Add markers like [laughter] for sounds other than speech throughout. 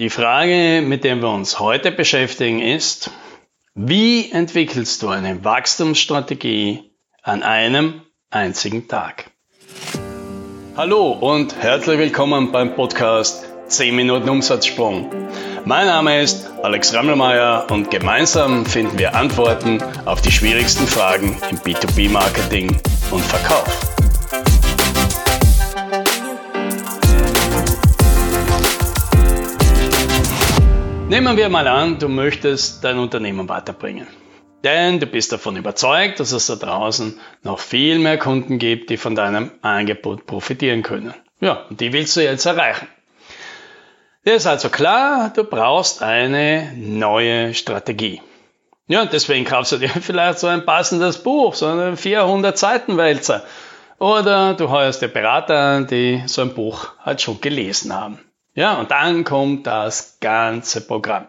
Die Frage, mit der wir uns heute beschäftigen, ist, wie entwickelst du eine Wachstumsstrategie an einem einzigen Tag? Hallo und herzlich willkommen beim Podcast 10 Minuten Umsatzsprung. Mein Name ist Alex Rammelmeier und gemeinsam finden wir Antworten auf die schwierigsten Fragen im B2B-Marketing und Verkauf. Nehmen wir mal an, du möchtest dein Unternehmen weiterbringen. Denn du bist davon überzeugt, dass es da draußen noch viel mehr Kunden gibt, die von deinem Angebot profitieren können. Ja, und die willst du jetzt erreichen. Dir ist also klar, du brauchst eine neue Strategie. Ja, und deswegen kaufst du dir [laughs] vielleicht so ein passendes Buch, so einen 400 Seiten Wälzer. Oder du heuerst dir Berater an, die so ein Buch halt schon gelesen haben. Ja, und dann kommt das ganze Programm.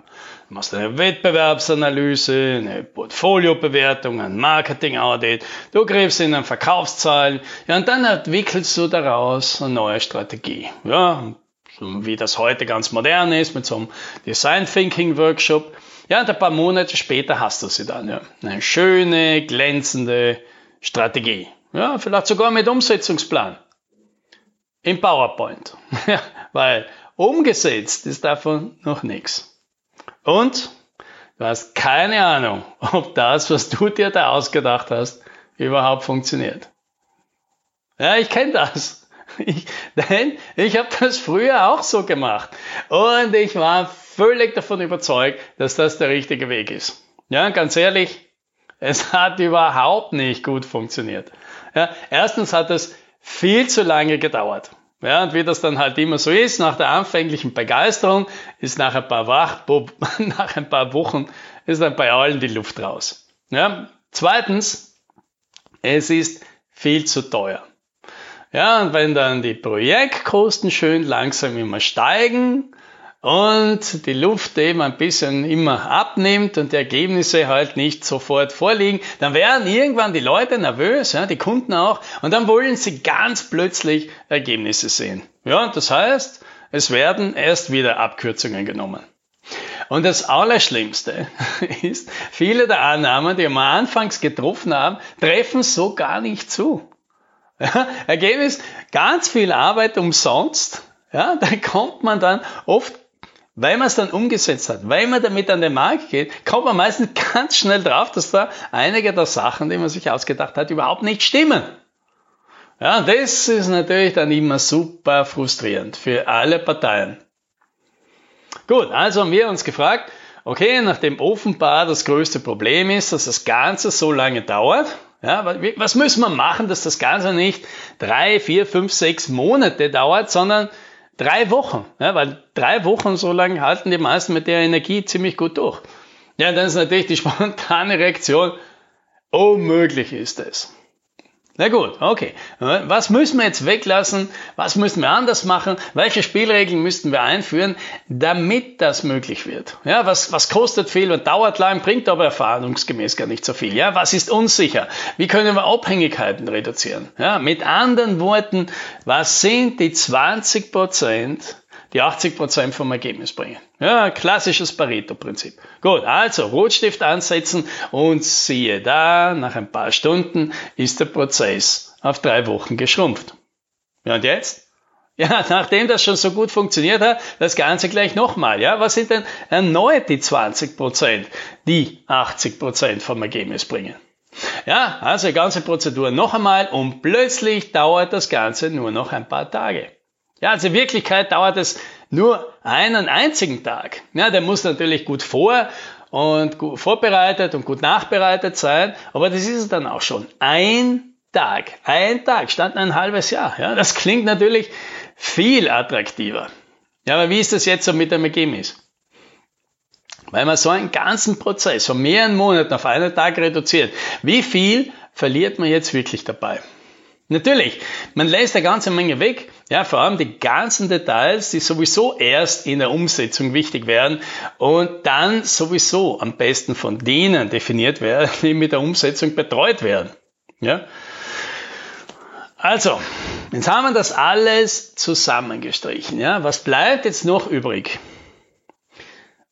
Du machst eine Wettbewerbsanalyse, eine Portfoliobewertung, ein Marketing-Audit, du greifst in den Verkaufszahlen, ja, und dann entwickelst du daraus eine neue Strategie. Ja, wie das heute ganz modern ist, mit so einem Design Thinking Workshop. Ja, und ein paar Monate später hast du sie dann, ja. Eine schöne, glänzende Strategie. Ja, vielleicht sogar mit Umsetzungsplan. Im PowerPoint. [laughs] Ja, weil Umgesetzt ist davon noch nichts. Und du hast keine Ahnung, ob das, was du dir da ausgedacht hast, überhaupt funktioniert. Ja, ich kenne das. Ich, denn ich habe das früher auch so gemacht. Und ich war völlig davon überzeugt, dass das der richtige Weg ist. Ja, ganz ehrlich, es hat überhaupt nicht gut funktioniert. Ja, erstens hat es viel zu lange gedauert. Ja, und wie das dann halt immer so ist, nach der anfänglichen Begeisterung ist nach ein paar, Wach, [laughs] nach ein paar Wochen ist dann bei allen die Luft raus. Ja, zweitens, es ist viel zu teuer. Ja, und wenn dann die Projektkosten schön langsam immer steigen, und die Luft eben ein bisschen immer abnimmt und die Ergebnisse halt nicht sofort vorliegen, dann werden irgendwann die Leute nervös, ja, die Kunden auch, und dann wollen sie ganz plötzlich Ergebnisse sehen. Ja, das heißt, es werden erst wieder Abkürzungen genommen. Und das Allerschlimmste [laughs] ist, viele der Annahmen, die wir anfangs getroffen haben, treffen so gar nicht zu. Ja, Ergebnis, ganz viel Arbeit umsonst. Ja, [laughs] da kommt man dann oft weil man es dann umgesetzt hat, weil man damit an den Markt geht, kommt man meistens [laughs] ganz schnell drauf, dass da einige der Sachen, die man sich ausgedacht hat, überhaupt nicht stimmen. Ja, das ist natürlich dann immer super frustrierend für alle Parteien. Gut, also haben wir uns gefragt, okay, nachdem offenbar das größte Problem ist, dass das Ganze so lange dauert, ja, was müssen wir machen, dass das Ganze nicht drei, vier, fünf, sechs Monate dauert, sondern Drei Wochen, ja, weil drei Wochen so lange halten die meisten mit der Energie ziemlich gut durch. Ja, dann ist natürlich die [laughs] spontane Reaktion, unmöglich ist es. Na gut, okay. Was müssen wir jetzt weglassen? Was müssen wir anders machen? Welche Spielregeln müssten wir einführen, damit das möglich wird? Ja, was, was kostet viel und dauert lang, bringt aber erfahrungsgemäß gar nicht so viel. Ja, was ist unsicher? Wie können wir Abhängigkeiten reduzieren? Ja, mit anderen Worten, was sind die 20 Prozent, die 80 Prozent vom Ergebnis bringen. Ja, klassisches Pareto-Prinzip. Gut, also Rotstift ansetzen und siehe da, nach ein paar Stunden ist der Prozess auf drei Wochen geschrumpft. Ja, und jetzt? Ja, [laughs] nachdem das schon so gut funktioniert hat, das Ganze gleich nochmal. Ja, was sind denn erneut die 20 Prozent, die 80 Prozent vom Ergebnis bringen? Ja, also die ganze Prozedur noch einmal und plötzlich dauert das Ganze nur noch ein paar Tage. Ja, also in Wirklichkeit dauert es nur einen einzigen Tag. Ja, der muss natürlich gut vor und gut vorbereitet und gut nachbereitet sein, aber das ist es dann auch schon. Ein Tag, ein Tag statt ein halbes Jahr. Ja, das klingt natürlich viel attraktiver. Ja, aber wie ist das jetzt so mit dem Ergebnis? Weil man so einen ganzen Prozess von mehreren Monaten auf einen Tag reduziert, wie viel verliert man jetzt wirklich dabei? Natürlich, man lässt eine ganze Menge weg, ja, vor allem die ganzen Details, die sowieso erst in der Umsetzung wichtig werden und dann sowieso am besten von denen definiert werden, die mit der Umsetzung betreut werden. Ja? Also, jetzt haben wir das alles zusammengestrichen. Ja? Was bleibt jetzt noch übrig?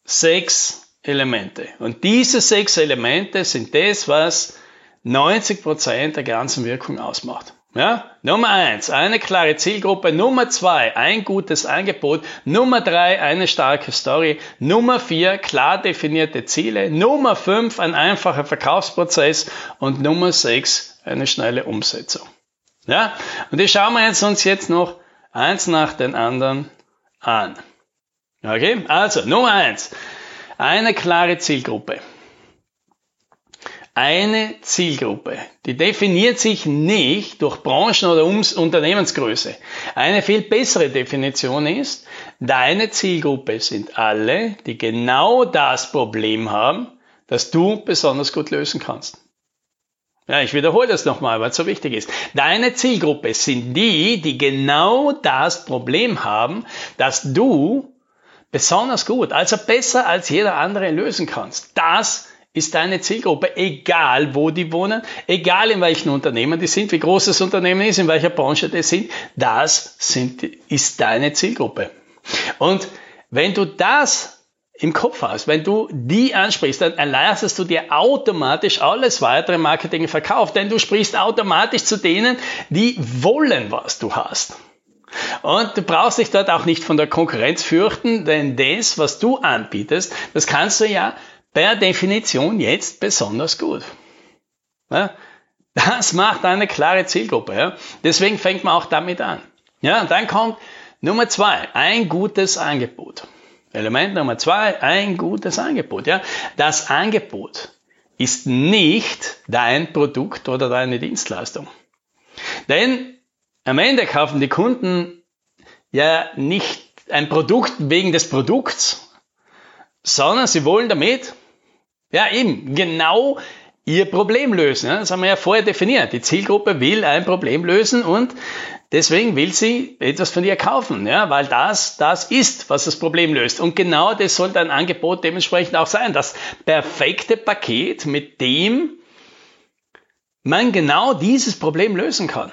sechs Elemente. Und diese sechs Elemente sind das, was 90 Prozent der ganzen Wirkung ausmacht. Ja? Nummer eins, eine klare Zielgruppe. Nummer zwei, ein gutes Angebot. Nummer drei, eine starke Story. Nummer vier, klar definierte Ziele. Nummer fünf, ein einfacher Verkaufsprozess. Und Nummer sechs, eine schnelle Umsetzung. Ja? Und die schauen wir jetzt uns jetzt noch eins nach den anderen an. Okay? Also, Nummer eins, eine klare Zielgruppe eine Zielgruppe. Die definiert sich nicht durch Branchen oder Unternehmensgröße. Eine viel bessere Definition ist, deine Zielgruppe sind alle, die genau das Problem haben, das du besonders gut lösen kannst. Ja, ich wiederhole das nochmal, weil es so wichtig ist. Deine Zielgruppe sind die, die genau das Problem haben, das du besonders gut, also besser als jeder andere lösen kannst. Das ist deine Zielgruppe, egal wo die wohnen, egal in welchen Unternehmen die sind, wie groß das Unternehmen ist, in welcher Branche die sind, das sind, ist deine Zielgruppe. Und wenn du das im Kopf hast, wenn du die ansprichst, dann erleichterst du dir automatisch alles weitere Marketing verkauft, denn du sprichst automatisch zu denen, die wollen, was du hast. Und du brauchst dich dort auch nicht von der Konkurrenz fürchten, denn das, was du anbietest, das kannst du ja per Definition jetzt besonders gut. Ja, das macht eine klare Zielgruppe. Ja. Deswegen fängt man auch damit an. Ja, und dann kommt Nummer zwei, ein gutes Angebot. Element Nummer zwei, ein gutes Angebot. Ja. Das Angebot ist nicht dein Produkt oder deine Dienstleistung. Denn am Ende kaufen die Kunden ja nicht ein Produkt wegen des Produkts, sondern sie wollen damit, ja eben, genau ihr Problem lösen. Das haben wir ja vorher definiert. Die Zielgruppe will ein Problem lösen und deswegen will sie etwas von dir kaufen, ja, weil das das ist, was das Problem löst. Und genau das soll dein Angebot dementsprechend auch sein. Das perfekte Paket, mit dem man genau dieses Problem lösen kann.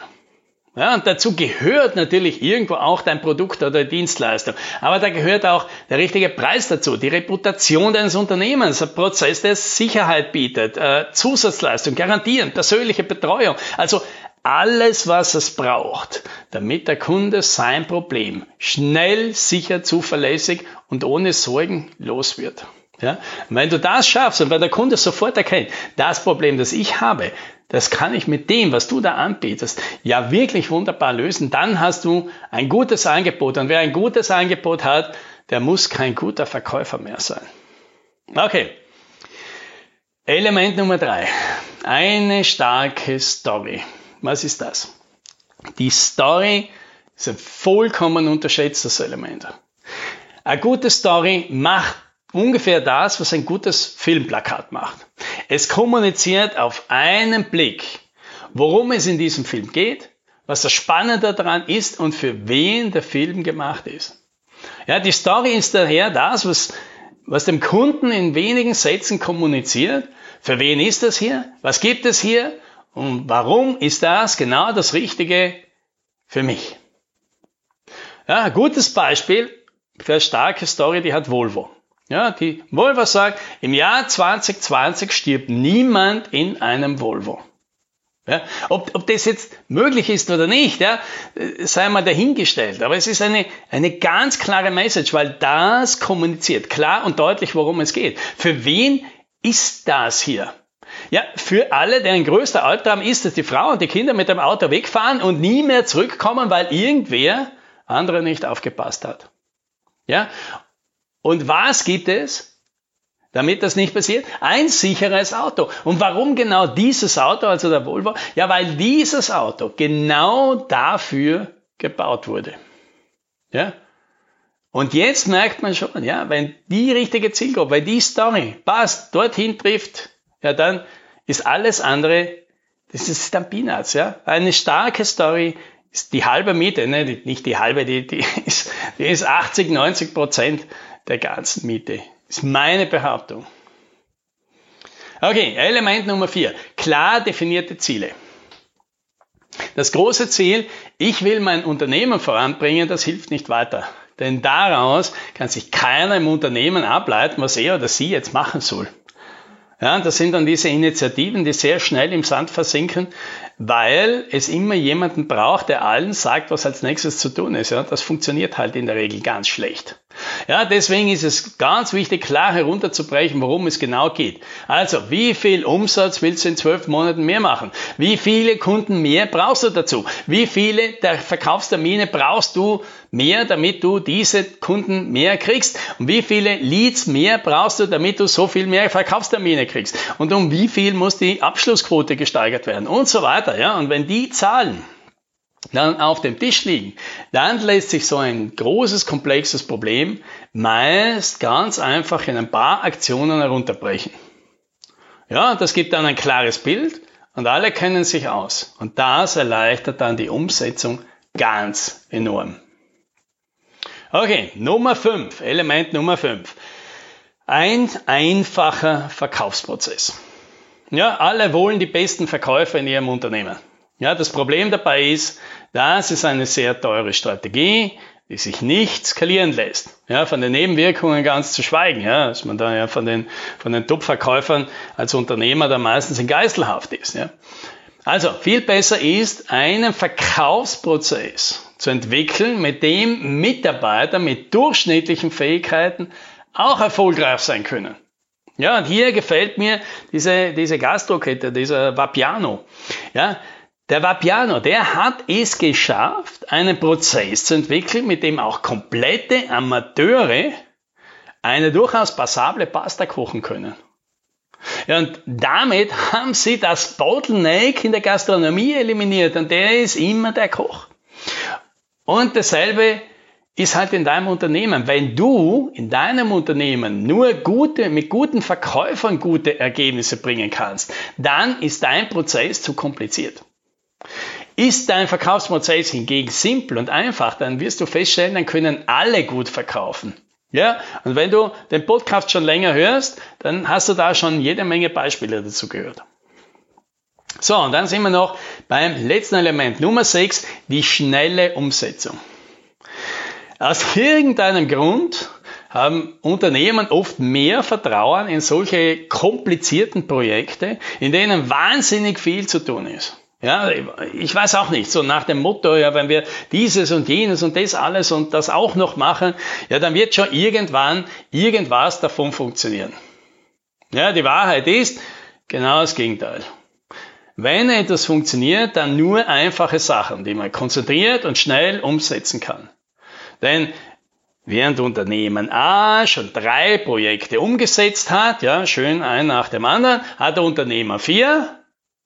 Ja, und dazu gehört natürlich irgendwo auch dein Produkt oder Dienstleistung. Aber da gehört auch der richtige Preis dazu, die Reputation deines Unternehmens, ein Prozess, der Sicherheit bietet, äh, Zusatzleistung, Garantien, persönliche Betreuung. Also alles, was es braucht, damit der Kunde sein Problem schnell, sicher, zuverlässig und ohne Sorgen los wird. Ja? Wenn du das schaffst und wenn der Kunde sofort erkennt, das Problem, das ich habe, das kann ich mit dem, was du da anbietest, ja wirklich wunderbar lösen. Dann hast du ein gutes Angebot. Und wer ein gutes Angebot hat, der muss kein guter Verkäufer mehr sein. Okay. Element Nummer drei. Eine starke Story. Was ist das? Die Story ist ein vollkommen unterschätztes Element. Eine gute Story macht ungefähr das, was ein gutes Filmplakat macht. Es kommuniziert auf einen Blick, worum es in diesem Film geht, was das Spannende daran ist und für wen der Film gemacht ist. Ja, die Story ist daher das, was, was dem Kunden in wenigen Sätzen kommuniziert. Für wen ist das hier? Was gibt es hier? Und warum ist das genau das Richtige für mich? Ja, gutes Beispiel für eine starke Story, die hat Volvo. Ja, die Volvo sagt, im Jahr 2020 stirbt niemand in einem Volvo. Ja, ob, ob das jetzt möglich ist oder nicht, ja, sei mal dahingestellt. Aber es ist eine, eine ganz klare Message, weil das kommuniziert klar und deutlich, worum es geht. Für wen ist das hier? Ja, für alle, deren größter Albtraum ist, dass die Frau und die Kinder mit dem Auto wegfahren und nie mehr zurückkommen, weil irgendwer andere nicht aufgepasst hat. Ja, und was gibt es, damit das nicht passiert? Ein sicheres Auto. Und warum genau dieses Auto, also der Volvo? Ja, weil dieses Auto genau dafür gebaut wurde. Ja? Und jetzt merkt man schon, ja, wenn die richtige Zielgruppe, wenn die Story passt, dorthin trifft, ja, dann ist alles andere, das ist dann Peanuts, ja. Eine starke Story ist die halbe Miete, ne? nicht die halbe, die, die, [laughs] ist, die ist 80, 90 Prozent der ganzen Miete. Ist meine Behauptung. Okay, Element Nummer vier. Klar definierte Ziele. Das große Ziel, ich will mein Unternehmen voranbringen, das hilft nicht weiter. Denn daraus kann sich keiner im Unternehmen ableiten, was er oder sie jetzt machen soll. Ja, das sind dann diese Initiativen, die sehr schnell im Sand versinken, weil es immer jemanden braucht, der allen sagt, was als nächstes zu tun ist. Ja, das funktioniert halt in der Regel ganz schlecht. Ja, deswegen ist es ganz wichtig, klar herunterzubrechen, worum es genau geht. Also, wie viel Umsatz willst du in zwölf Monaten mehr machen? Wie viele Kunden mehr brauchst du dazu? Wie viele der Verkaufstermine brauchst du mehr, damit du diese Kunden mehr kriegst? Und wie viele Leads mehr brauchst du, damit du so viel mehr Verkaufstermine kriegst? Und um wie viel muss die Abschlussquote gesteigert werden? Und so weiter, ja? Und wenn die Zahlen dann auf dem Tisch liegen, dann lässt sich so ein großes, komplexes Problem meist ganz einfach in ein paar Aktionen herunterbrechen. Ja, das gibt dann ein klares Bild und alle kennen sich aus. Und das erleichtert dann die Umsetzung ganz enorm. Okay, Nummer 5, Element Nummer 5. Ein einfacher Verkaufsprozess. Ja, alle wollen die besten Verkäufer in ihrem Unternehmen. Ja, das Problem dabei ist, das ist eine sehr teure Strategie, die sich nicht skalieren lässt. Ja, von den Nebenwirkungen ganz zu schweigen, ja, dass man da ja von den, von den Top-Verkäufern als Unternehmer da meistens in Geiselhaft ist. Ja. Also, viel besser ist, einen Verkaufsprozess zu entwickeln, mit dem Mitarbeiter mit durchschnittlichen Fähigkeiten auch erfolgreich sein können. Ja, und hier gefällt mir diese, diese Gastrokette, dieser Vapiano. Ja, der Vapiano, der hat es geschafft, einen Prozess zu entwickeln, mit dem auch komplette Amateure eine durchaus passable Pasta kochen können. Ja, und damit haben sie das Bottleneck in der Gastronomie eliminiert und der ist immer der Koch. Und dasselbe ist halt in deinem Unternehmen. Wenn du in deinem Unternehmen nur gute, mit guten Verkäufern gute Ergebnisse bringen kannst, dann ist dein Prozess zu kompliziert. Ist dein Verkaufsprozess hingegen simpel und einfach, dann wirst du feststellen, dann können alle gut verkaufen. Ja, und wenn du den Podcast schon länger hörst, dann hast du da schon jede Menge Beispiele dazu gehört. So, und dann sind wir noch beim letzten Element, Nummer 6, die schnelle Umsetzung. Aus irgendeinem Grund haben Unternehmen oft mehr Vertrauen in solche komplizierten Projekte, in denen wahnsinnig viel zu tun ist. Ja, ich weiß auch nicht, so nach dem Motto, ja, wenn wir dieses und jenes und das alles und das auch noch machen, ja, dann wird schon irgendwann irgendwas davon funktionieren. Ja, die Wahrheit ist genau das Gegenteil. Wenn etwas funktioniert, dann nur einfache Sachen, die man konzentriert und schnell umsetzen kann. Denn während Unternehmen A schon drei Projekte umgesetzt hat, ja, schön ein nach dem anderen, hat der Unternehmer vier,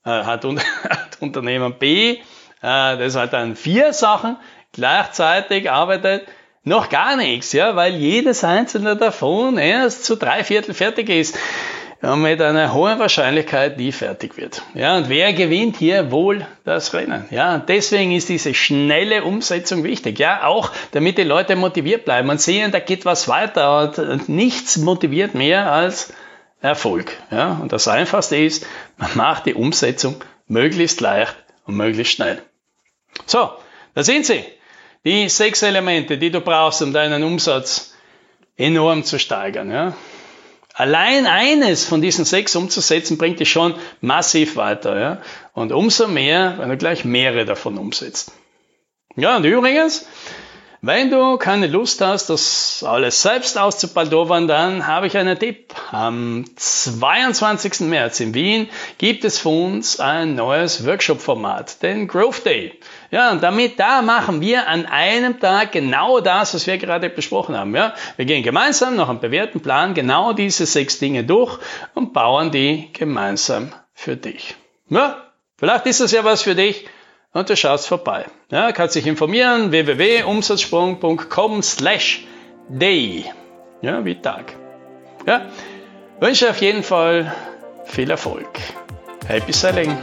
hat, [laughs] hat Unternehmen B, äh, das hat dann vier Sachen gleichzeitig arbeitet, noch gar nichts, ja, weil jedes einzelne davon erst zu drei Viertel fertig ist und mit einer hohen Wahrscheinlichkeit nie fertig wird. Ja, und wer gewinnt hier wohl das Rennen? Ja, deswegen ist diese schnelle Umsetzung wichtig. Ja, auch damit die Leute motiviert bleiben und sehen, da geht was weiter und nichts motiviert mehr als Erfolg. Ja, und das Einfachste ist, man macht die Umsetzung möglichst leicht und möglichst schnell. So, da sind sie. Die sechs Elemente, die du brauchst, um deinen Umsatz enorm zu steigern. Ja. Allein eines von diesen sechs umzusetzen, bringt dich schon massiv weiter. Ja. Und umso mehr, wenn du gleich mehrere davon umsetzt. Ja, und übrigens, wenn du keine Lust hast, das alles selbst auszubaldowern, dann habe ich einen Tipp. Am 22. März in Wien gibt es für uns ein neues Workshop-Format, den Growth Day. Ja, und damit da machen wir an einem Tag genau das, was wir gerade besprochen haben. Ja, wir gehen gemeinsam nach einem bewährten Plan genau diese sechs Dinge durch und bauen die gemeinsam für dich. Ja, vielleicht ist das ja was für dich und du schaust vorbei. Ja, kannst dich informieren, www.umsatzsprung.com slash day. Ja, wie Tag. Ja, wünsche auf jeden Fall viel Erfolg. Happy Selling!